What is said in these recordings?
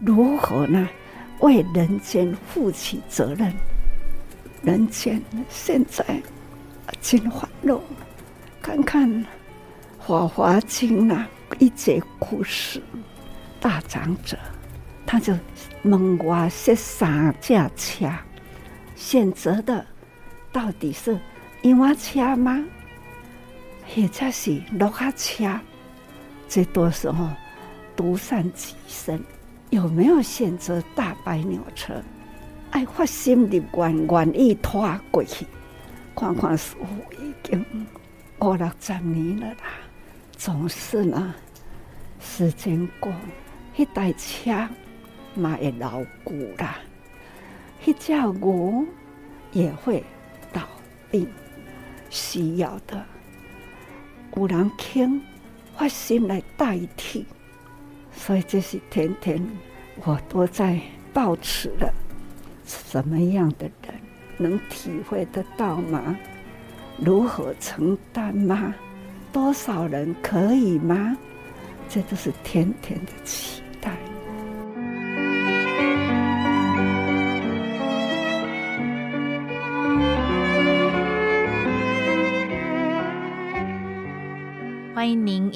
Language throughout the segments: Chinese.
如何呢？为人间负起责任。人间现在真欢乐，看看《法华经》那一节故事，大长者他就问我这三驾车，选择的到底是鹦鹉车吗？或者是鹿仔车？这多时候独善其身，有没有选择大白牛车？爱发心的愿愿意拖过去，看看师父已经五六十年了啦。总是呢，时间过，那台车嘛会老旧啦，那只牛也会倒病，需要的有人肯发心来代替，所以这些天天我都在抱持的。什么样的人能体会得到吗？如何承担吗？多少人可以吗？这都是天天的期待。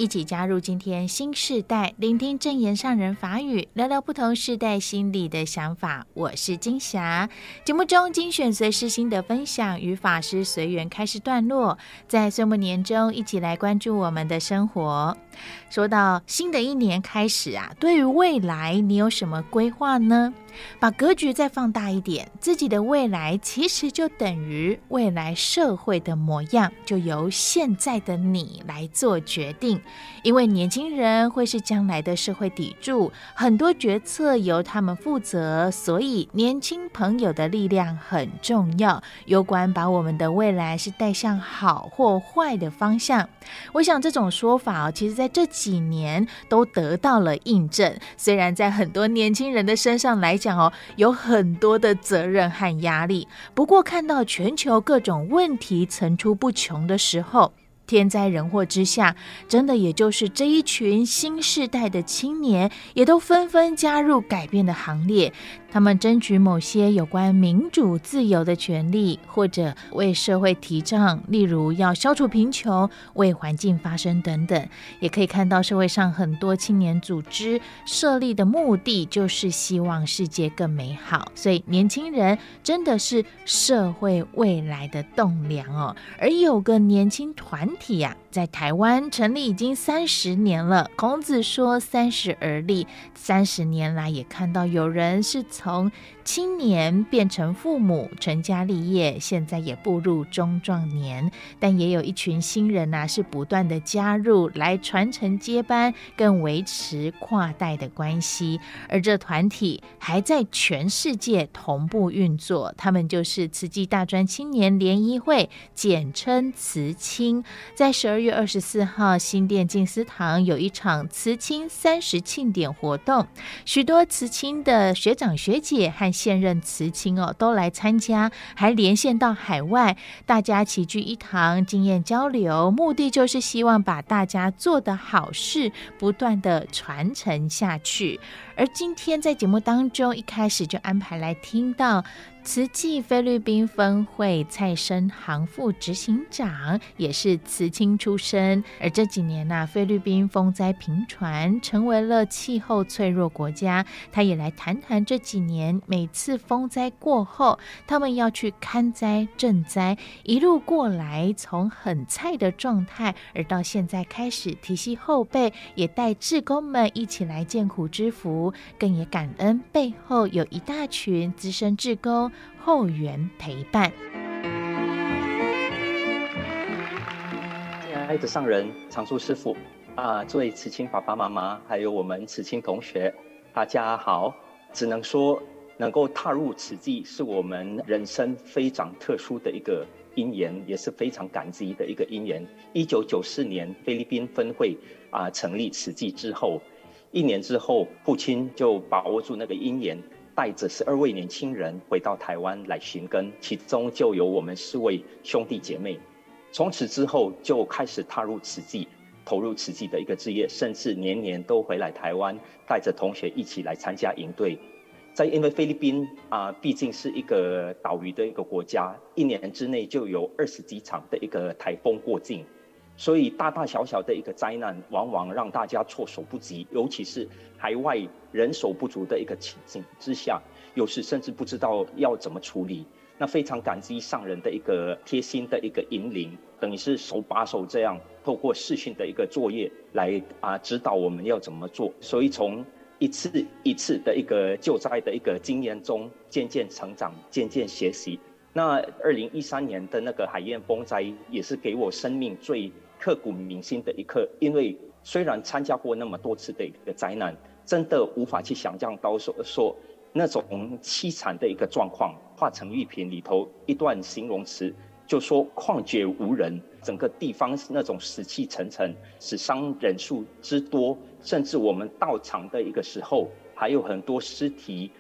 一起加入今天新时代，聆听正言上人法语，聊聊不同世代心理的想法。我是金霞。节目中精选随师心得分享与法师随缘开示段落，在岁末年终一起来关注我们的生活。说到新的一年开始啊，对于未来你有什么规划呢？把格局再放大一点，自己的未来其实就等于未来社会的模样，就由现在的你来做决定。因为年轻人会是将来的社会砥柱，很多决策由他们负责，所以年轻朋友的力量很重要，有关把我们的未来是带向好或坏的方向。我想这种说法哦，其实在这几年都得到了印证。虽然在很多年轻人的身上来讲哦，有很多的责任和压力，不过看到全球各种问题层出不穷的时候，天灾人祸之下，真的也就是这一群新世代的青年，也都纷纷加入改变的行列。他们争取某些有关民主自由的权利，或者为社会提倡，例如要消除贫穷、为环境发声等等。也可以看到社会上很多青年组织设立的目的，就是希望世界更美好。所以年轻人真的是社会未来的栋梁哦。而有个年轻团体呀、啊，在台湾成立已经三十年了。孔子说：“三十而立。”三十年来，也看到有人是。从青年变成父母，成家立业，现在也步入中壮年，但也有一群新人呐、啊，是不断的加入来传承接班，更维持跨代的关系。而这团体还在全世界同步运作，他们就是慈济大专青年联谊会，简称慈青。在十二月二十四号，新店静思堂有一场慈青三十庆典活动，许多慈青的学长学。姐和现任慈青哦都来参加，还连线到海外，大家齐聚一堂，经验交流，目的就是希望把大家做的好事不断的传承下去。而今天在节目当中，一开始就安排来听到。慈济菲律宾分会蔡生行副执行长也是慈青出身，而这几年呢、啊，菲律宾风灾频传，成为了气候脆弱国家。他也来谈谈这几年每次风灾过后，他们要去看灾赈灾，一路过来从很菜的状态，而到现在开始提携后辈，也带志工们一起来见苦知福，更也感恩背后有一大群资深志工。后援陪伴，亲爱的上人、常住师父啊，作为慈青爸爸妈妈，还有我们慈青同学，大家好。只能说，能够踏入慈济，是我们人生非常特殊的一个因缘，也是非常感激的一个因缘。一九九四年，菲律宾分会啊成立慈济之后，一年之后，父亲就把握住那个因缘。带着十二位年轻人回到台湾来寻根，其中就有我们四位兄弟姐妹。从此之后就开始踏入慈济，投入慈济的一个志业，甚至年年都回来台湾，带着同学一起来参加营队。在因为菲律宾啊，毕竟是一个岛屿的一个国家，一年之内就有二十几场的一个台风过境，所以大大小小的一个灾难，往往让大家措手不及，尤其是海外人手不足的一个情境之下，有时甚至不知道要怎么处理。那非常感激上人的一个贴心的一个引领，等于是手把手这样透过视讯的一个作业来啊指导我们要怎么做。所以从一次一次的一个救灾的一个经验中渐渐成长，渐渐学习。那二零一三年的那个海燕风灾也是给我生命最刻骨铭心的一刻，因为虽然参加过那么多次的一个灾难，真的无法去想象到说说。那种凄惨的一个状况，华城玉屏里头一段形容词，就说旷绝无人，整个地方是那种死气沉沉，死伤人数之多，甚至我们到场的一个时候，还有很多尸体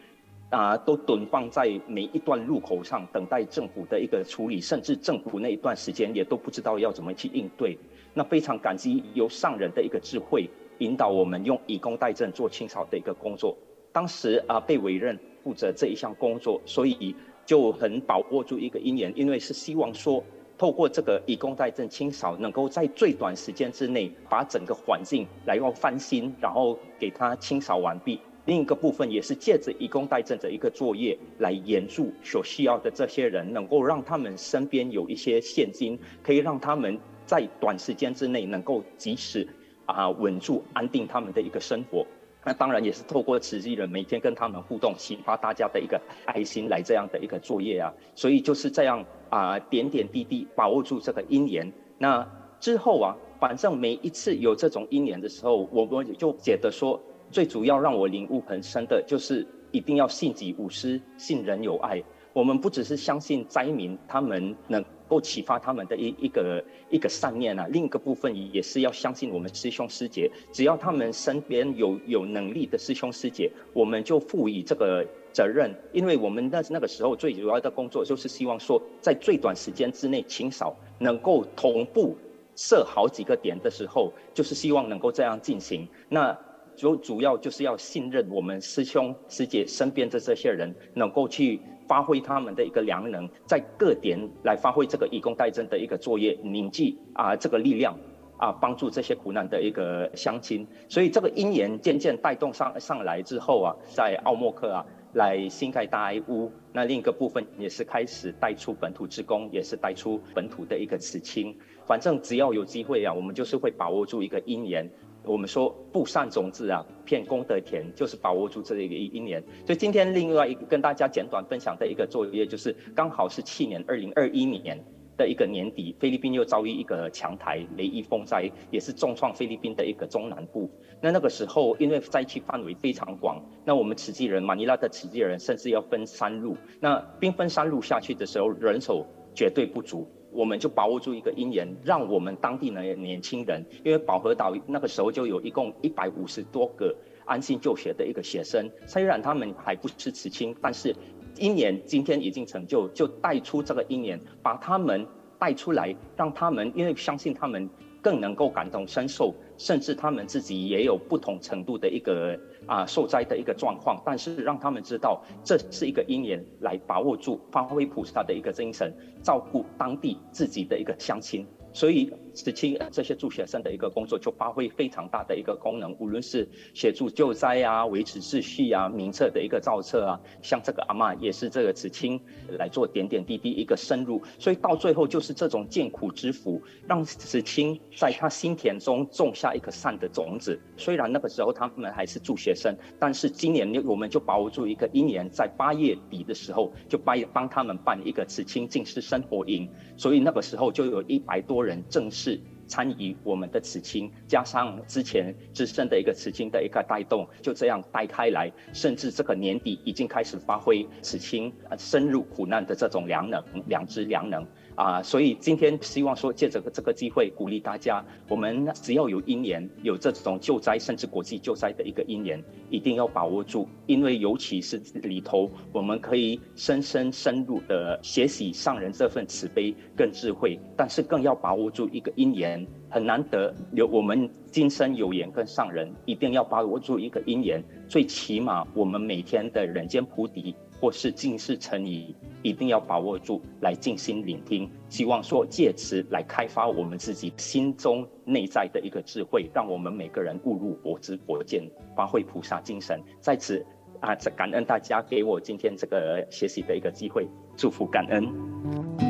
啊，都蹲放在每一段路口上，等待政府的一个处理，甚至政府那一段时间也都不知道要怎么去应对。那非常感激由上人的一个智慧，引导我们用以工代赈做清扫的一个工作。当时啊，被委任负责这一项工作，所以就很把握住一个因缘，因为是希望说，透过这个以工代赈清扫，能够在最短时间之内把整个环境来要翻新，然后给它清扫完毕。另一个部分也是借着以工代赈的一个作业，来援助所需要的这些人，能够让他们身边有一些现金，可以让他们在短时间之内能够及时啊稳住安定他们的一个生活。那当然也是透过慈济人每天跟他们互动，启发大家的一个爱心来这样的一个作业啊，所以就是这样啊，点点滴滴把握住这个因缘。那之后啊，反正每一次有这种因缘的时候，我我就觉得说，最主要让我领悟很深的就是一定要信己无私，信人有爱。我们不只是相信灾民他们能。够启发他们的一一个一个善念啊，另一个部分也是要相信我们师兄师姐，只要他们身边有有能力的师兄师姐，我们就赋予这个责任，因为我们那那个时候最主要的工作就是希望说，在最短时间之内清扫，能够同步设好几个点的时候，就是希望能够这样进行。那主主要就是要信任我们师兄师姐身边的这些人，能够去。发挥他们的一个良能，在各点来发挥这个以工代赈的一个作业，凝聚啊这个力量啊，帮助这些苦难的一个乡亲。所以这个因缘渐渐带动上上来之后啊，在奥莫克啊来新盖大爱屋，那另一个部分也是开始带出本土之工，也是带出本土的一个慈亲。反正只要有机会啊，我们就是会把握住一个因缘。我们说不善种子啊，骗功德田，就是把握住这一个一一年。所以今天另外一个跟大家简短分享的一个作业，就是刚好是去年二零二一年的一个年底，菲律宾又遭遇一个强台雷伊风灾，也是重创菲律宾的一个中南部。那那个时候，因为灾区范围非常广，那我们慈济人马尼拉的慈济人甚至要分三路。那兵分三路下去的时候，人手绝对不足。我们就把握住一个因缘，让我们当地的年轻人，因为宝和岛那个时候就有一共一百五十多个安心就学的一个学生，虽然他们还不是慈青，但是因缘今天已经成就，就带出这个因缘，把他们带出来，让他们因为相信他们更能够感同身受，甚至他们自己也有不同程度的一个。啊，受灾的一个状况，但是让他们知道这是一个因缘，来把握住，发挥菩萨的一个精神，照顾当地自己的一个乡亲。所以，慈亲这些助学生的一个工作就发挥非常大的一个功能，无论是协助救灾啊、维持秩序啊、名册的一个造册啊，像这个阿嬷也是这个慈亲来做点点滴滴一个深入，所以到最后就是这种见苦之福，让慈亲在他心田中种下一颗善的种子。虽然那个时候他们还是助学生，但是今年我们就把握住一个一年，在八月底的时候就帮帮他们办一个慈亲进士生活营，所以那个时候就有一百多。人正式是参与我们的慈亲，加上之前自身的一个慈亲的一个带动，就这样带开来，甚至这个年底已经开始发挥慈亲深入苦难的这种良能、良知、良能。啊，所以今天希望说借这个这个机会鼓励大家，我们只要有因缘，有这种救灾甚至国际救灾的一个因缘，一定要把握住，因为尤其是里头，我们可以深深深入的学习上人这份慈悲跟智慧，但是更要把握住一个因，缘，很难得有我们今生有缘跟上人，一定要把握住一个因缘。最起码我们每天的人间菩提或是近视成疑，一定要把握住来静心聆听。希望说借此来开发我们自己心中内在的一个智慧，让我们每个人悟入佛之佛见，发挥菩萨精神。在此啊，感恩大家给我今天这个学习的一个机会，祝福感恩。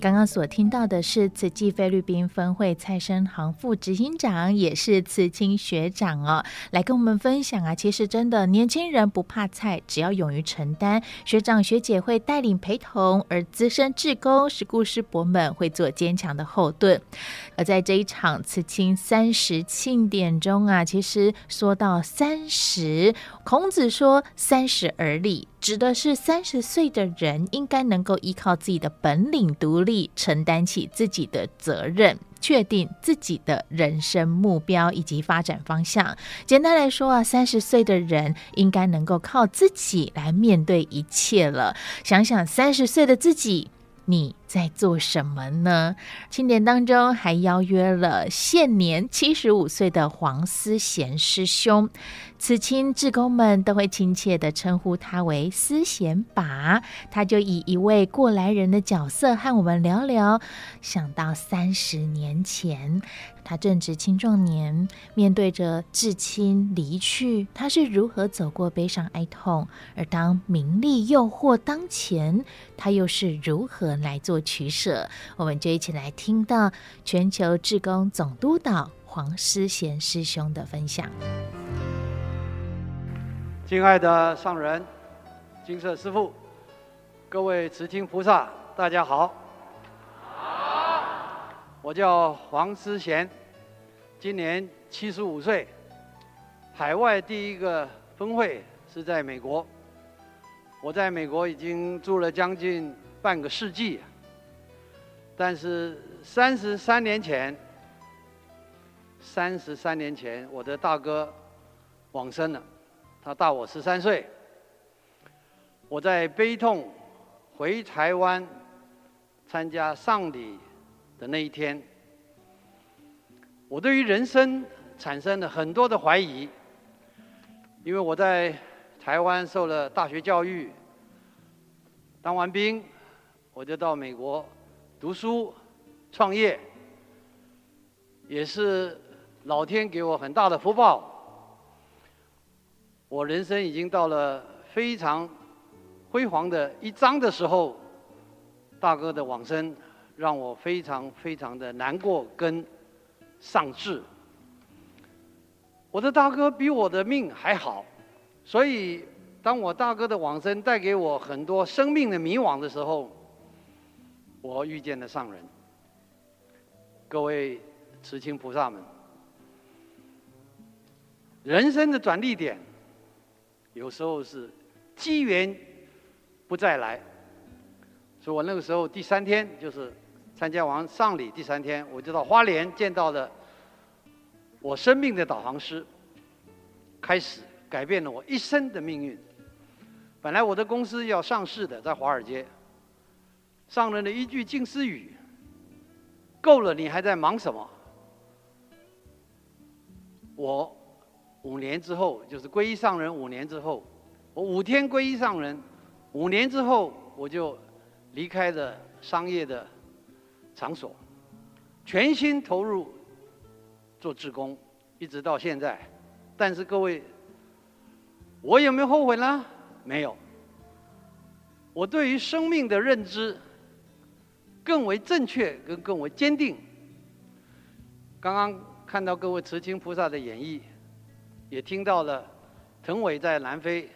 刚刚所听到的是慈济菲律宾分会蔡生航副执行长，也是慈青学长哦，来跟我们分享啊。其实真的，年轻人不怕菜，只要勇于承担，学长学姐会带领陪同，而资深志工师姑师伯们会做坚强的后盾。而在这一场慈青三十庆典中啊，其实说到三十，孔子说三十而立。指的是三十岁的人应该能够依靠自己的本领独立，承担起自己的责任，确定自己的人生目标以及发展方向。简单来说啊，三十岁的人应该能够靠自己来面对一切了。想想三十岁的自己。你在做什么呢？庆典当中还邀约了现年七十五岁的黄思贤师兄，慈青志工们都会亲切的称呼他为思贤爸。他就以一位过来人的角色和我们聊聊，想到三十年前。他正值青壮年，面对着至亲离去，他是如何走过悲伤哀痛？而当名利诱惑当前，他又是如何来做取舍？我们就一起来听到全球志工总督导黄思贤师兄的分享。敬爱的上人、金色师父、各位慈亲菩萨，大家好。我叫黄思贤。今年七十五岁，海外第一个分会是在美国。我在美国已经住了将近半个世纪，但是三十三年前，三十三年前我的大哥往生了，他大我十三岁。我在悲痛回台湾参加丧礼的那一天。我对于人生产生了很多的怀疑，因为我在台湾受了大学教育，当完兵，我就到美国读书、创业，也是老天给我很大的福报。我人生已经到了非常辉煌的一章的时候，大哥的往生让我非常非常的难过跟。丧志，我的大哥比我的命还好，所以当我大哥的往生带给我很多生命的迷惘的时候，我遇见了上人。各位慈青菩萨们，人生的转捩点，有时候是机缘不再来，所以我那个时候第三天就是。参加完丧礼第三天，我就到花莲见到了我生命的导航师，开始改变了我一生的命运。本来我的公司要上市的，在华尔街。上人的一句静思语，够了，你还在忙什么？我五年之后，就是皈依上人五年之后，我五天皈依上人，五年之后我就离开了商业的。场所，全心投入做志工，一直到现在。但是各位，我有没有后悔呢？没有。我对于生命的认知更为正确，跟更为坚定。刚刚看到各位慈亲菩萨的演绎，也听到了腾伟在南非，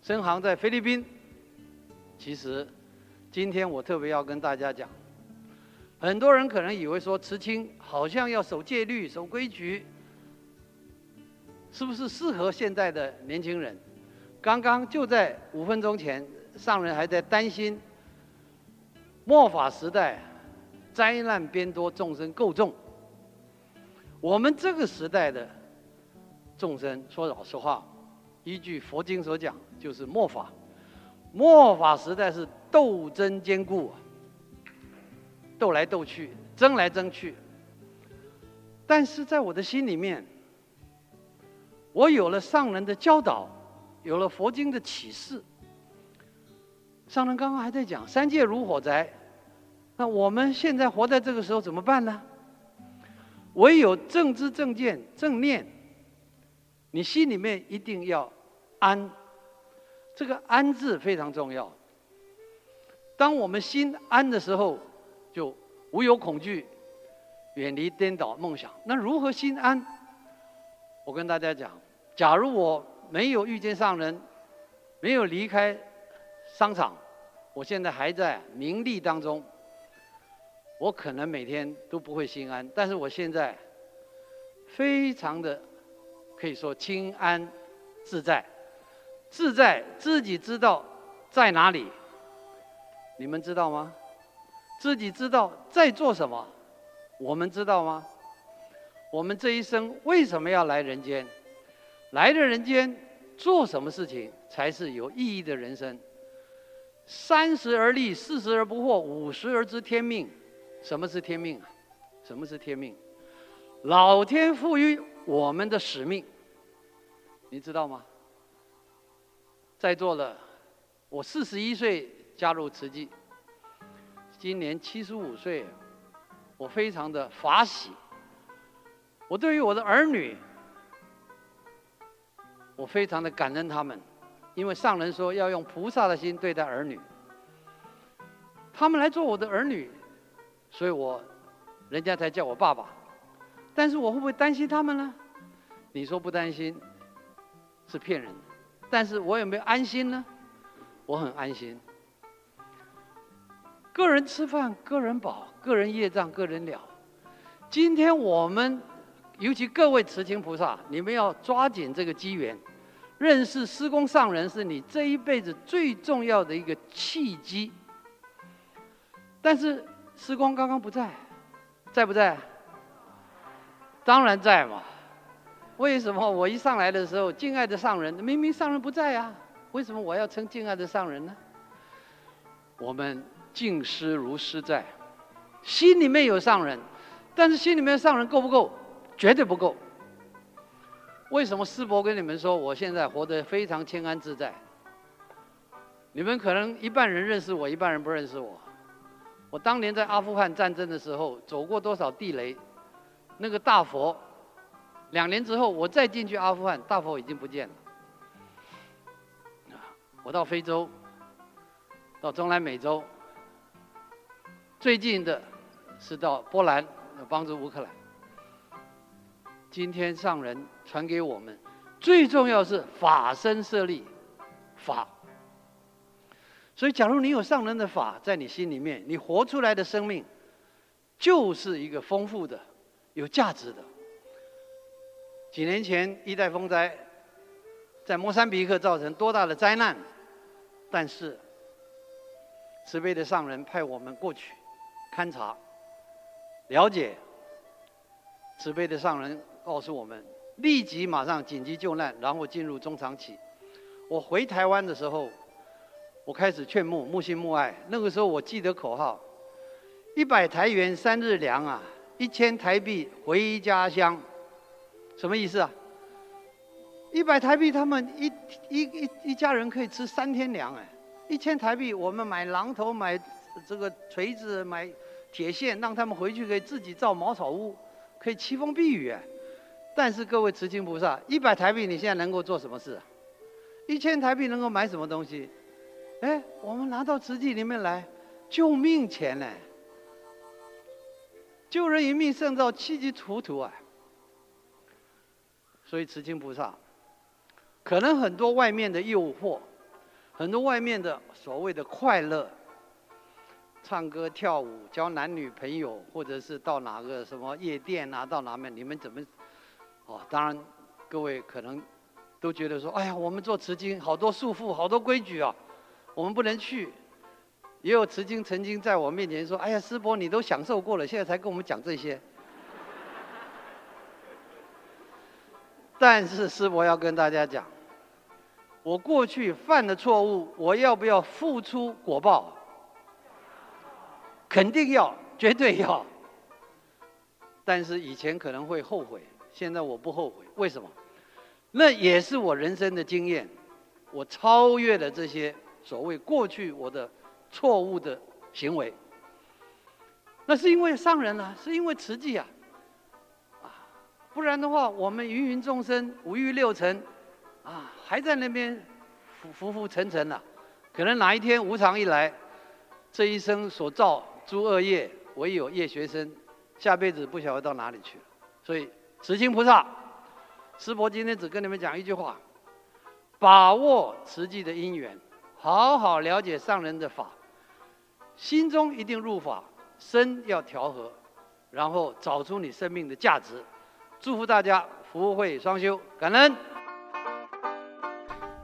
深航在菲律宾。其实，今天我特别要跟大家讲。很多人可能以为说慈青好像要守戒律、守规矩，是不是适合现在的年轻人？刚刚就在五分钟前，上人还在担心末法时代灾难边多，众生够重。我们这个时代的众生，说老实话，依据佛经所讲，就是末法。末法时代是斗争坚固。斗来斗去，争来争去。但是在我的心里面，我有了上人的教导，有了佛经的启示。上人刚刚还在讲三界如火灾，那我们现在活在这个时候怎么办呢？唯有正知正见正念，你心里面一定要安。这个“安”字非常重要。当我们心安的时候，就无有恐惧，远离颠倒梦想。那如何心安？我跟大家讲，假如我没有遇见上人，没有离开商场，我现在还在名利当中，我可能每天都不会心安。但是我现在非常的可以说清安自在。自在自己知道在哪里，你们知道吗？自己知道在做什么，我们知道吗？我们这一生为什么要来人间？来的人间做什么事情才是有意义的人生？三十而立，四十而不惑，五十而知天命。什么是天命啊？什么是天命？老天赋予我们的使命，你知道吗？在座的，我四十一岁加入慈济，今年七十五岁，我非常的法喜。我对于我的儿女，我非常的感恩他们，因为上人说要用菩萨的心对待儿女。他们来做我的儿女，所以我，人家才叫我爸爸。但是我会不会担心他们呢？你说不担心，是骗人的。但是我有没有安心呢？我很安心。个人吃饭，个人饱；个人业障，个人了。今天我们，尤其各位慈亲菩萨，你们要抓紧这个机缘，认识师公上人是你这一辈子最重要的一个契机。但是师公刚刚不在，在不在？当然在嘛。为什么我一上来的时候，敬爱的上人明明上人不在啊？为什么我要称敬爱的上人呢？我们敬师如师在，心里面有上人，但是心里面上人够不够？绝对不够。为什么师伯跟你们说，我现在活得非常清安自在？你们可能一半人认识我，一半人不认识我。我当年在阿富汗战争的时候，走过多少地雷，那个大佛。两年之后，我再进去阿富汗，大佛已经不见了。我到非洲，到中南美洲，最近的是到波兰，帮助乌克兰。今天上人传给我们，最重要是法身设立，法。所以，假如你有上人的法在你心里面，你活出来的生命，就是一个丰富的、有价值的。几年前一代风灾，在莫桑比克造成多大的灾难？但是慈悲的上人派我们过去勘察、了解。慈悲的上人告诉我们，立即马上紧急救难，然后进入中长期。我回台湾的时候，我开始劝募，募心募爱。那个时候我记得口号：一百台元三日粮啊，一千台币回家乡。什么意思啊？一百台币，他们一一一一家人可以吃三天粮哎。一千台币，我们买榔头、买这个锤子、买铁线，让他们回去可以自己造茅草屋，可以栖风避雨哎。但是各位慈亲菩萨，一百台币你现在能够做什么事？一千台币能够买什么东西？哎，我们拿到慈济里面来，救命钱呢？救人一命胜造七级浮屠啊！所以慈亲菩萨，可能很多外面的诱惑，很多外面的所谓的快乐，唱歌跳舞、交男女朋友，或者是到哪个什么夜店啊，到哪面你们怎么？哦，当然各位可能都觉得说，哎呀，我们做慈经好多束缚，好多规矩啊，我们不能去。也有慈经曾经在我面前说，哎呀，师伯你都享受过了，现在才跟我们讲这些。但是师伯要跟大家讲，我过去犯的错误，我要不要付出果报？肯定要。绝对要。但是以前可能会后悔，现在我不后悔。为什么？那也是我人生的经验，我超越了这些所谓过去我的错误的行为。那是因为上人啊，是因为慈济啊，啊，不然的话，我们芸芸众生五欲六尘，啊，还在那边浮浮浮沉沉啊，可能哪一天无常一来，这一生所造诸恶业，唯有业学生。下辈子不晓得到哪里去了，所以慈心菩萨，师伯今天只跟你们讲一句话：把握慈济的因缘，好好了解上人的法，心中一定入法，身要调和，然后找出你生命的价值。祝福大家福慧双修，感恩。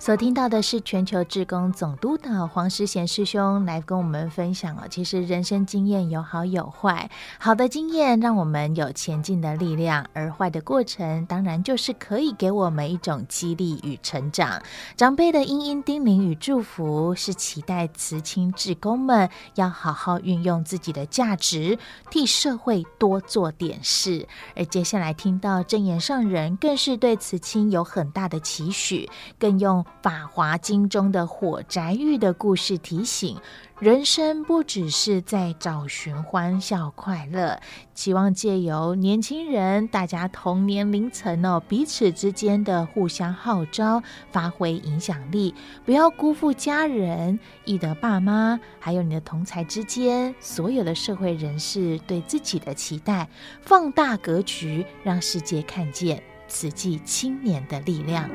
所听到的是全球志工总督导黄诗贤师兄来跟我们分享哦，其实人生经验有好有坏，好的经验让我们有前进的力量，而坏的过程当然就是可以给我们一种激励与成长。长辈的殷殷叮咛与祝福，是期待慈亲志工们要好好运用自己的价值，替社会多做点事。而接下来听到正言上人，更是对慈亲有很大的期许，更用。《法华经》中的火宅喻的故事提醒，人生不只是在找寻欢笑快乐，希望借由年轻人大家同年龄层哦，彼此之间的互相号召，发挥影响力，不要辜负家人、义德爸妈，还有你的同才之间，所有的社会人士对自己的期待，放大格局，让世界看见此际青年的力量。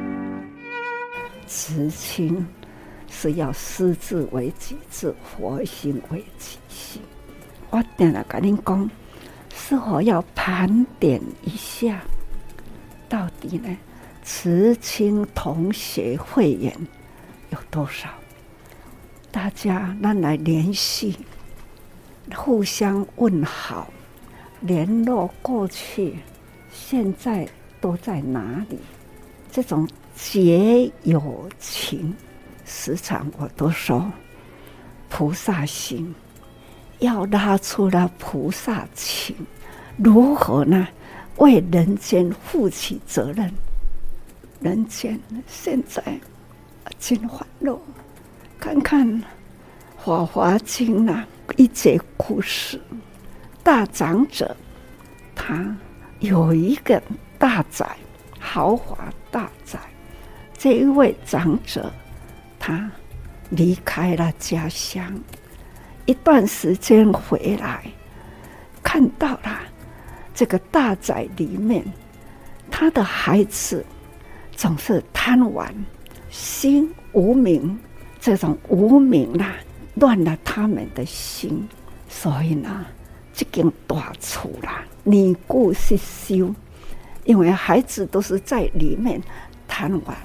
慈亲是要师自为己志，佛心为己心。我定来跟您讲，是否要盘点一下，到底呢？慈亲同学会员有多少？大家让来联系，互相问好，联络过去，现在都在哪里？这种。结有情，时常我都说，菩萨心要拉出了菩萨情，如何呢？为人间负起责任。人间现在真欢乐，看看《法华经》那一节故事，大长者他有一个大宅，豪华大宅。这一位长者，他离开了家乡，一段时间回来，看到了这个大宅里面，他的孩子总是贪玩，心无明，这种无明啊，乱了他们的心，所以呢，这间大厝啦，你故是修，因为孩子都是在里面贪玩。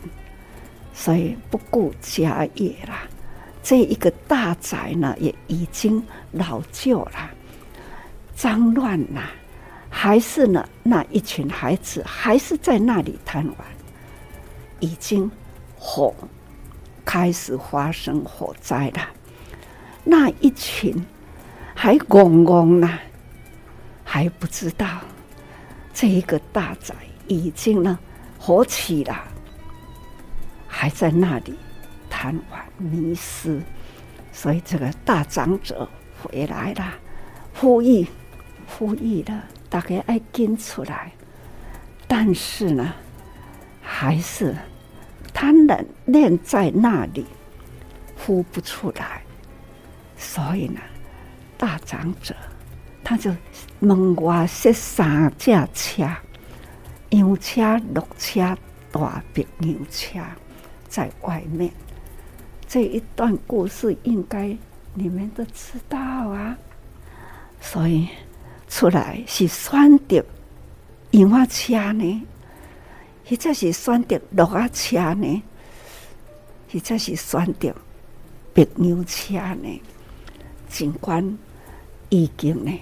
所以不顾家业了，这一个大宅呢，也已经老旧了，脏乱了，还是呢那一群孩子还是在那里贪玩，已经火开始发生火灾了，那一群还懵懵呢，还不知道这一个大宅已经呢火起了。还在那里贪玩迷失，所以这个大长者回来了，呼吁呼吁了，大概爱跟出来，但是呢，还是他能念在那里，呼不出来，所以呢，大长者他就门外说三架车，牛车、绿车、大白牛车。在外面，这一段故事应该你们都知道啊。所以出来是选择洋花车呢，或者是选择绿花车呢，或者是选择白牛车呢？尽管已经呢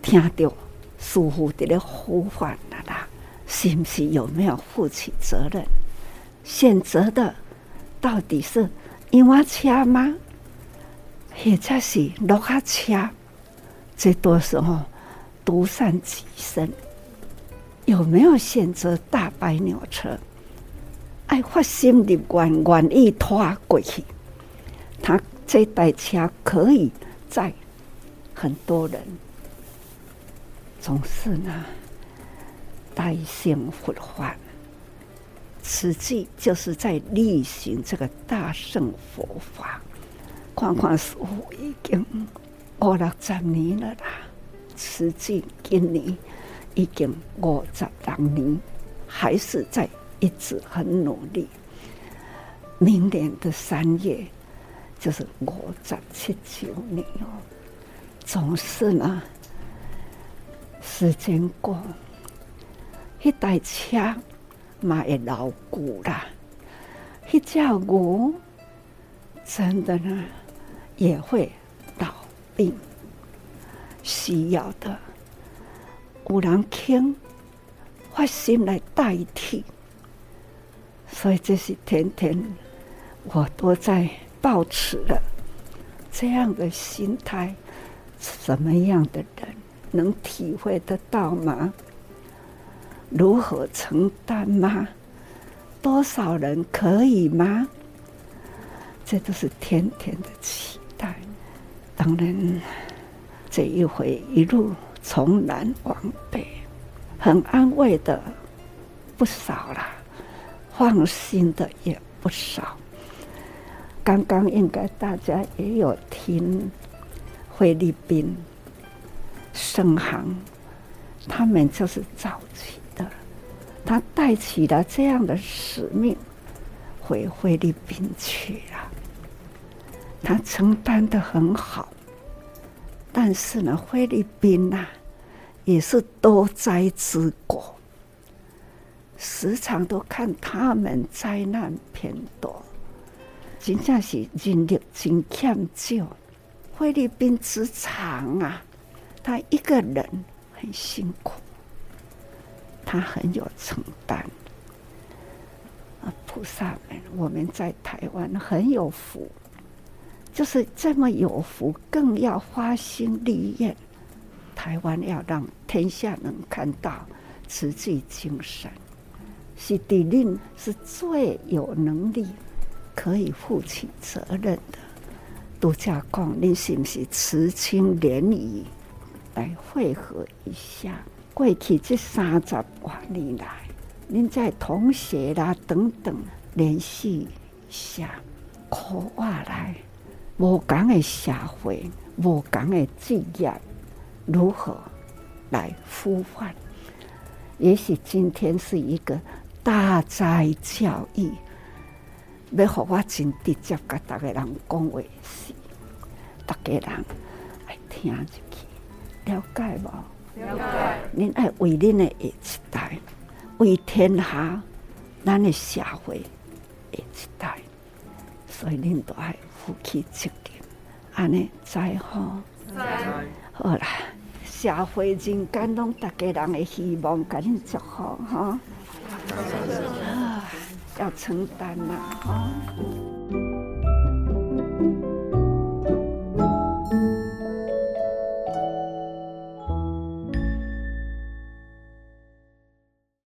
听到师傅的呼唤了啦，是不是有没有负起责任？选择的。到底是洋车吗？或者是绿卡车？这多时候独善其身，有没有选择大白牛车？爱发心的愿愿意拖过去，他这台车可以载很多人，总是呢，大兴佛法。实际就是在例行这个大乘佛法。看看师父已经五六十年了啦，实际今年已经五十六年，还是在一直很努力。明年的三月就是五十七九年哦，总是呢，时间过，一台车。嘛会老古啦，一只牛真的呢也会老病，需要的有人肯发心来代替，所以这是天天我都在抱持了这样的心态，什么样的人能体会得到吗？如何承担吗？多少人可以吗？这都是天天的期待。当然，这一回一路从南往北，很安慰的不少了，放心的也不少。刚刚应该大家也有听菲律宾圣航，他们就是早期。他带起了这样的使命，回菲律宾去了。他承担的很好，但是呢，菲律宾呐、也是多灾之国，时常都看他们灾难偏多，真正是人力真欠救。菲律宾之长啊，他一个人很辛苦。他很有承担啊！菩萨们，我们在台湾很有福，就是这么有福，更要花心立愿。台湾要让天下能看到慈济精神，是地令是最有能力可以负起责任的。独家讲，你是不是慈亲联谊来会合一下？过去这三十多年来，您在同学啦等等联系下，可话来，无共的社会，无共的职业，如何来呼唤？也许今天是一个大灾教育，要让我真直接跟大家人讲话是，大家人来听进去，了解无？您爱为您的下一代，为天下，咱的社会下一代，所以您都爱负起责任。安尼再好，好啦，社会人间拢大家人的希望，给您祝福哈。要承担呐，哈。